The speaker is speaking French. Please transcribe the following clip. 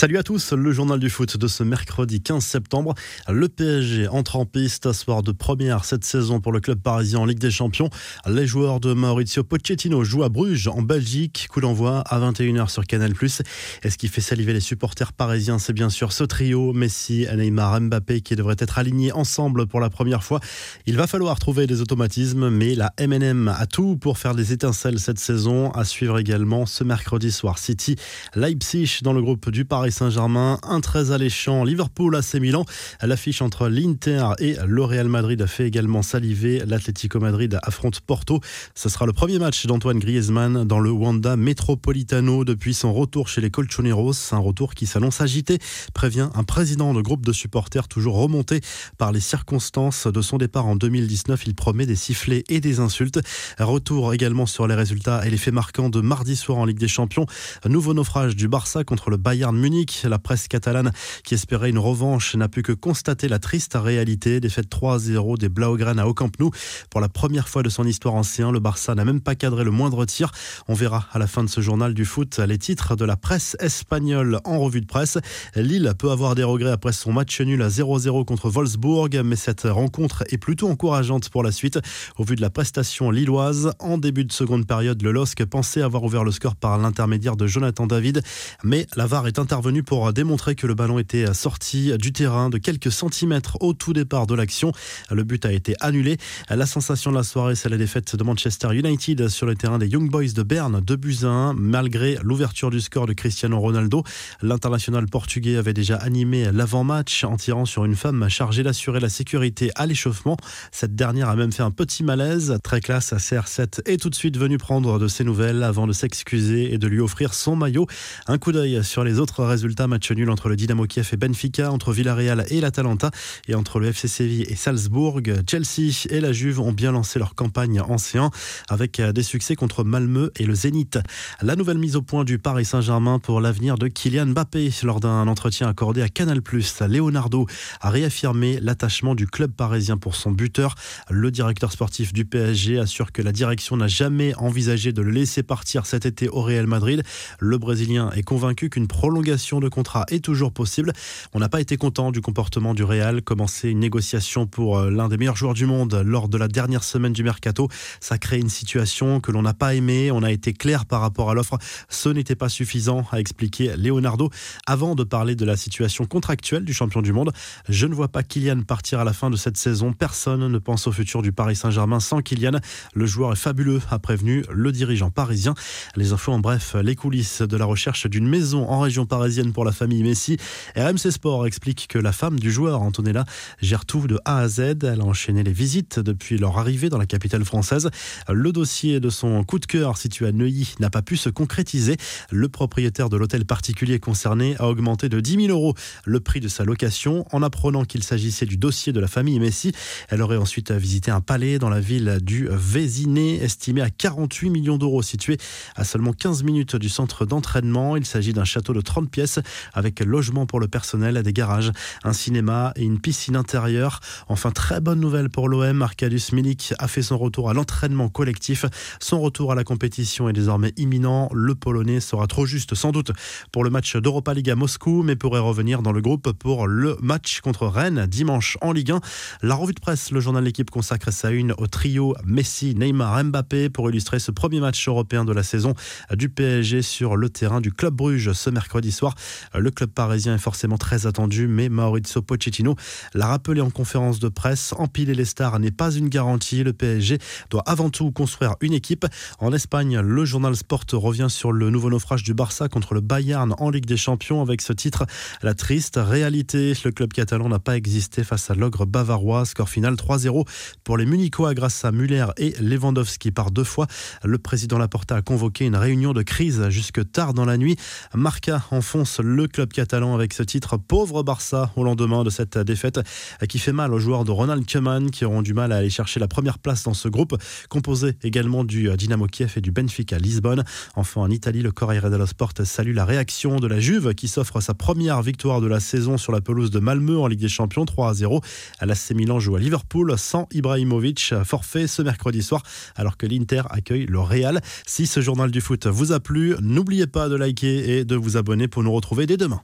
Salut à tous, le journal du foot de ce mercredi 15 septembre. Le PSG entre en piste soir de première cette saison pour le club parisien en Ligue des Champions. Les joueurs de Maurizio Pochettino jouent à Bruges en Belgique. Coup d'envoi à 21h sur Canal+. Et ce qui fait saliver les supporters parisiens, c'est bien sûr ce trio Messi, Neymar, Mbappé qui devraient être alignés ensemble pour la première fois. Il va falloir trouver des automatismes, mais la MNM a tout pour faire des étincelles cette saison. À suivre également ce mercredi soir City, Leipzig dans le groupe du Paris Saint-Germain, un très alléchant Liverpool AC Milan. L'affiche entre l'Inter et le Real Madrid a fait également saliver. L'Atlético Madrid affronte Porto. Ce sera le premier match d'Antoine Griezmann dans le Wanda Metropolitano depuis son retour chez les Colchoneros. Un retour qui s'annonce agité, prévient un président de groupe de supporters toujours remonté par les circonstances de son départ en 2019. Il promet des sifflets et des insultes. Retour également sur les résultats et les faits marquants de mardi soir en Ligue des Champions. Nouveau naufrage du Barça contre le Bayern Munich la presse catalane qui espérait une revanche n'a pu que constater la triste réalité. Défaite 3-0 des Blaugrana au Camp Nou. Pour la première fois de son histoire ancien, le Barça n'a même pas cadré le moindre tir. On verra à la fin de ce journal du foot les titres de la presse espagnole en revue de presse. Lille peut avoir des regrets après son match nul à 0-0 contre Wolfsburg, mais cette rencontre est plutôt encourageante pour la suite. Au vu de la prestation lilloise, en début de seconde période, le LOSC pensait avoir ouvert le score par l'intermédiaire de Jonathan David, mais la VAR est intervenue venu pour démontrer que le ballon était sorti du terrain de quelques centimètres au tout départ de l'action. Le but a été annulé. La sensation de la soirée, c'est la défaite de Manchester United sur le terrain des Young Boys de Berne, de buts malgré l'ouverture du score de Cristiano Ronaldo. L'international portugais avait déjà animé l'avant-match en tirant sur une femme chargée d'assurer la sécurité à l'échauffement. Cette dernière a même fait un petit malaise. Très classe, CR7 est tout de suite venu prendre de ses nouvelles avant de s'excuser et de lui offrir son maillot. Un coup d'œil sur les autres résultat, match nul entre le Dynamo Kiev et Benfica, entre Villarreal et l'Atalanta et entre le FC Séville et Salzbourg. Chelsea et la Juve ont bien lancé leur campagne ancien avec des succès contre Malmö et le Zénith. La nouvelle mise au point du Paris Saint-Germain pour l'avenir de Kylian Mbappé lors d'un entretien accordé à Canal+. Leonardo a réaffirmé l'attachement du club parisien pour son buteur. Le directeur sportif du PSG assure que la direction n'a jamais envisagé de le laisser partir cet été au Real Madrid. Le Brésilien est convaincu qu'une prolongation de contrat est toujours possible. On n'a pas été content du comportement du Real. Commencer une négociation pour euh, l'un des meilleurs joueurs du monde lors de la dernière semaine du mercato, ça crée une situation que l'on n'a pas aimée. On a été clair par rapport à l'offre. Ce n'était pas suffisant, a expliqué Leonardo. Avant de parler de la situation contractuelle du champion du monde, je ne vois pas Kylian partir à la fin de cette saison. Personne ne pense au futur du Paris Saint-Germain sans Kylian. Le joueur est fabuleux, a prévenu le dirigeant parisien. Les infos en bref, les coulisses de la recherche d'une maison en région parisienne pour la famille Messi. RMC Sport explique que la femme du joueur, Antonella, gère tout de A à Z. Elle a enchaîné les visites depuis leur arrivée dans la capitale française. Le dossier de son coup de cœur situé à Neuilly n'a pas pu se concrétiser. Le propriétaire de l'hôtel particulier concerné a augmenté de 10 000 euros le prix de sa location en apprenant qu'il s'agissait du dossier de la famille Messi. Elle aurait ensuite visité un palais dans la ville du Vésiné, estimé à 48 millions d'euros, situé à seulement 15 minutes du centre d'entraînement. Il s'agit d'un château de 30 avec logement pour le personnel, des garages, un cinéma et une piscine intérieure. Enfin, très bonne nouvelle pour l'OM. Arkadiusz Milik a fait son retour à l'entraînement collectif. Son retour à la compétition est désormais imminent. Le Polonais sera trop juste sans doute pour le match d'Europa League à Moscou, mais pourrait revenir dans le groupe pour le match contre Rennes dimanche en Ligue 1. La revue de presse, le journal L'équipe consacre sa une au trio Messi, Neymar, Mbappé pour illustrer ce premier match européen de la saison du PSG sur le terrain du Club Bruges ce mercredi soir. Le club parisien est forcément très attendu, mais Maurizio Pochettino l'a rappelé en conférence de presse. Empiler les stars n'est pas une garantie. Le PSG doit avant tout construire une équipe. En Espagne, le journal Sport revient sur le nouveau naufrage du Barça contre le Bayern en Ligue des Champions avec ce titre La triste réalité. Le club catalan n'a pas existé face à l'ogre bavarois. Score final 3-0 pour les Munichois grâce à Muller et Lewandowski par deux fois. Le président Laporta a convoqué une réunion de crise jusque tard dans la nuit. Marca fond le club catalan avec ce titre Pauvre Barça au lendemain de cette défaite qui fait mal aux joueurs de Ronald Koeman qui auront du mal à aller chercher la première place dans ce groupe composé également du Dynamo Kiev et du Benfica Lisbonne. Enfin en Italie, le Corriere dello Sport salue la réaction de la Juve qui s'offre sa première victoire de la saison sur la pelouse de Malmö en Ligue des Champions 3 à 0. L'AC Milan joue à Liverpool sans Ibrahimovic, forfait ce mercredi soir alors que l'Inter accueille le Real. Si ce journal du foot vous a plu, n'oubliez pas de liker et de vous abonner pour retrouver dès demain.